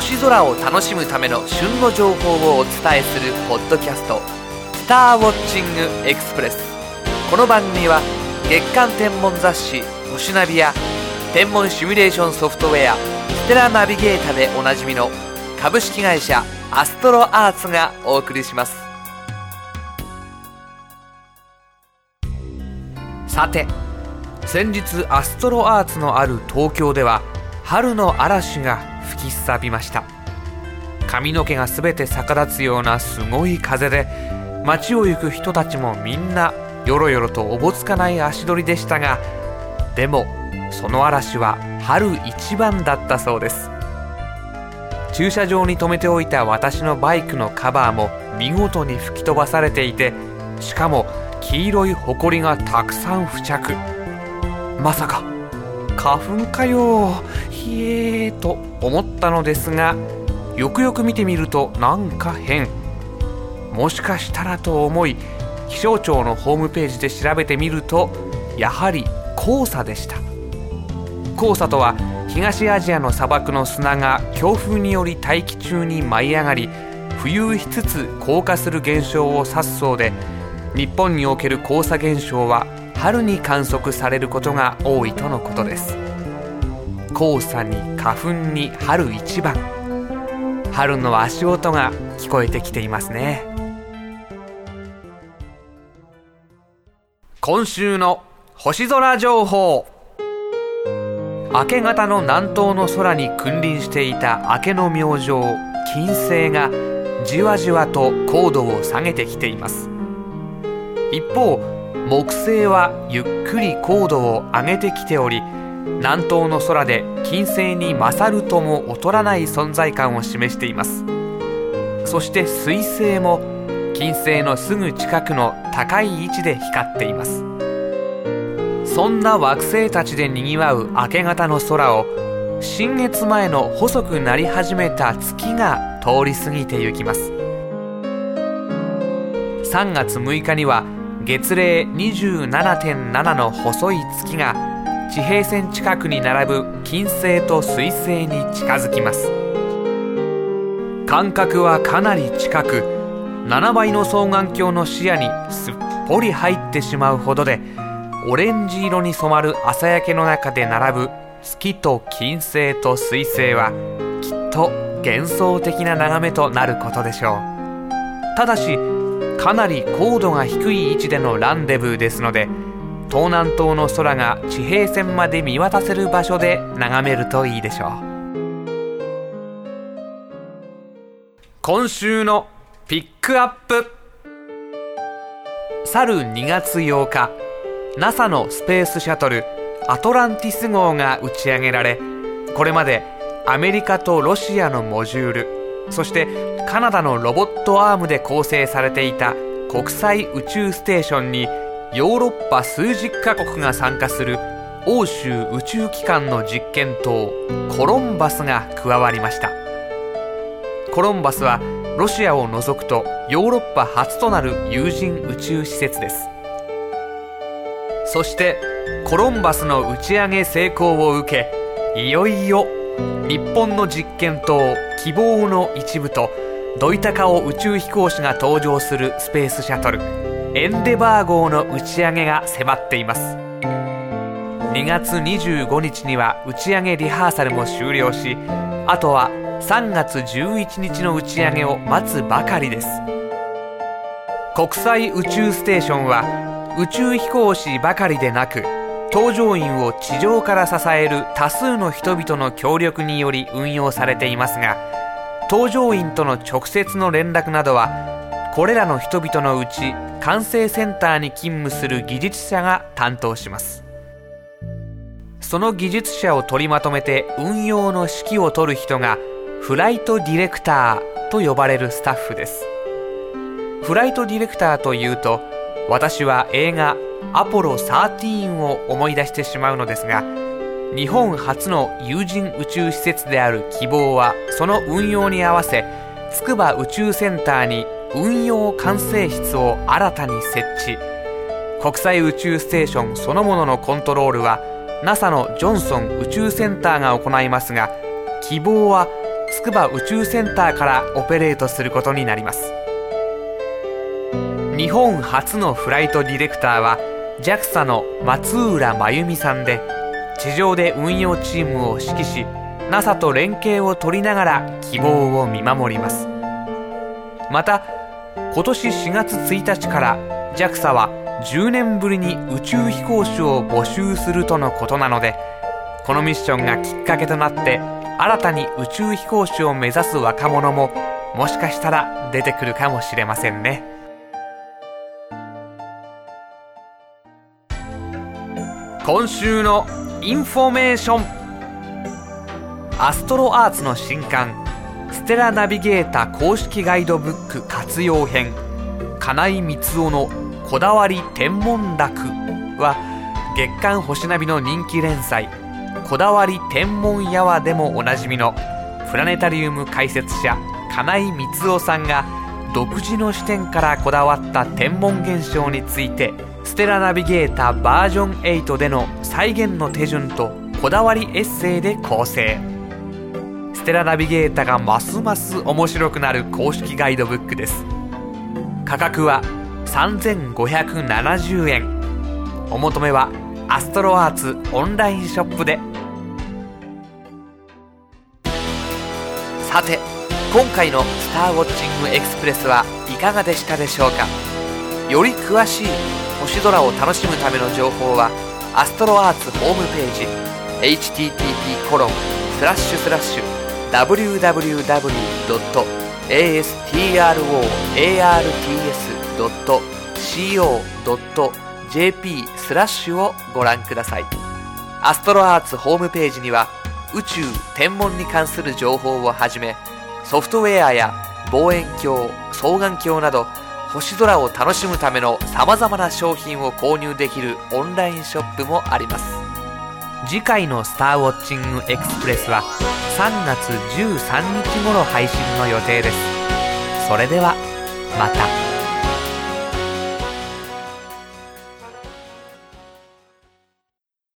星空を楽しむための旬の情報をお伝えするポッドキャスト「スターウォッチングエクスプレス」この番組は月間天文雑誌「星ナビ」や天文シミュレーションソフトウェア「ステラナビゲータ」でおなじみの株式会社アストロアーツがお送りします。さて先日アストロアーツのある東京では春の嵐が吹きすさびました。髪の毛が全て逆立つようなすごい風で街を行く人たちもみんなよろよろとおぼつかない足取りでしたがでもその嵐は春一番だったそうです。駐車場に止めておいた私のバイクのカバーも見事に吹き飛ばされていてしかも黄色いホコリがたくさん付着。まさか花粉かよ。ひえーと思ったのですがよくよく見てみるとなんか変。もしかしたらと思い気象庁のホームページで調べてみるとやはり黄砂でした。黄砂とは東アジアの砂漠の砂が強風により大気中に舞い上がり浮遊しつつ降下する現象を指すそうで日本における黄砂現象は春に観測されることが多いとのことです。黄砂に花粉に春一番。春の足音が聞こえてきていますね。今週の星空情報。明け方の南東の空に君臨していた明けの明星金星がじわじわと高度を下げてきています。一方木星はゆっくり高度を上げてきており南東の空で金星に勝るとも劣らない存在感を示しています。そして水星も金星のすぐ近くの高い位置で光っています。そんな惑星たちでにぎわう明け方の空を新月前の細くなり始めた月が通り過ぎてゆきます。3月6日には月齢27.7の細い月が地平線近くに並ぶ金星と水星に近づきます。間隔はかなり近く7倍の双眼鏡の視野にすっぽり入ってしまうほどでオレンジ色に染まる朝焼けの中で並ぶ月と金星と水星はきっと幻想的な眺めとなることでしょう。ただしかなり高度が低い位置でのランデブーですので東南東の空が地平線まで見渡せる場所で眺めるといいでしょう。今週のピックアップ。去る2月8日 NASA のスペースシャトルアトランティス号が打ち上げられこれまでアメリカとロシアのモジュールそしてカナダのロボットアームで構成されていた国際宇宙ステーションにヨーロッパ数十カ国が参加する欧州宇宙機関の実験棟コロンバスが加わりました。コロンバスはロシアを除くとヨーロッパ初となる有人宇宙施設です。そしてコロンバスの打ち上げ成功を受けいよいよ日本の実験棟希望の一部とドイタカオ宇宙飛行士が登場するスペースシャトルエンデバー号の打ち上げが迫っています。2月25日には打ち上げリハーサルも終了しあとは3月11日の打ち上げを待つばかりです。国際宇宙ステーションは宇宙飛行士ばかりでなく搭乗員を地上から支える多数の人々の協力により運用されていますが搭乗員との直接の連絡などはこれらの人々のうち管制センターに勤務する技術者が担当します。その技術者を取りまとめて運用の指揮を執る人がフライトディレクターと呼ばれるスタッフです。フライトディレクターというと私は映画「アポロ13」を思い出してしまうのですが日本初の有人宇宙施設である希望はその運用に合わせ筑波宇宙センターに運用管制室を新たに設置。国際宇宙ステーションそのもののコントロールは NASA のジョンソン宇宙センターが行いますが希望は筑波宇宙センターからオペレートすることになります。日本初のフライトディレクターは JAXA の松浦真由美さんで地上で運用チームを指揮し NASA と連携を取りながら希望を見守ります。また今年4月1日から JAXA は10年ぶりに宇宙飛行士を募集するとのことなのでこのミッションがきっかけとなって新たに宇宙飛行士を目指す若者ももしかしたら出てくるかもしれませんね。今週のインフォメーション。アストロアーツの新刊ステラナビゲータ公式ガイドブック活用編金井光雄のこだわり天文楽は月刊星ナビの人気連載こだわり天文やわでもおなじみのプラネタリウム解説者金井光雄さんが独自の視点からこだわった天文現象についてステラナビゲータバージョン8での再現の手順とこだわりエッセイで構成。ステラナビゲータがますます面白くなる公式ガイドブックです。価格は3570円お求めはアストロアーツオンラインショップで。さて今回の「スターウォッチングエクスプレス」はいかがでしたでしょうか？より詳しい星空を楽しむための情報はアストロアーツホームページ http コロンスラッシュスラッシュ www.astroarts.co.jp スラッシュをご覧くださいアストロアーツホームページには宇宙天文に関する情報をはじめソフトウェアや望遠鏡双眼鏡など星空を楽しむための様々な商品を購入できるオンラインショップもあります次回のスターウォッチングエクスプレスは3月13日頃配信の予定ですそれではまた。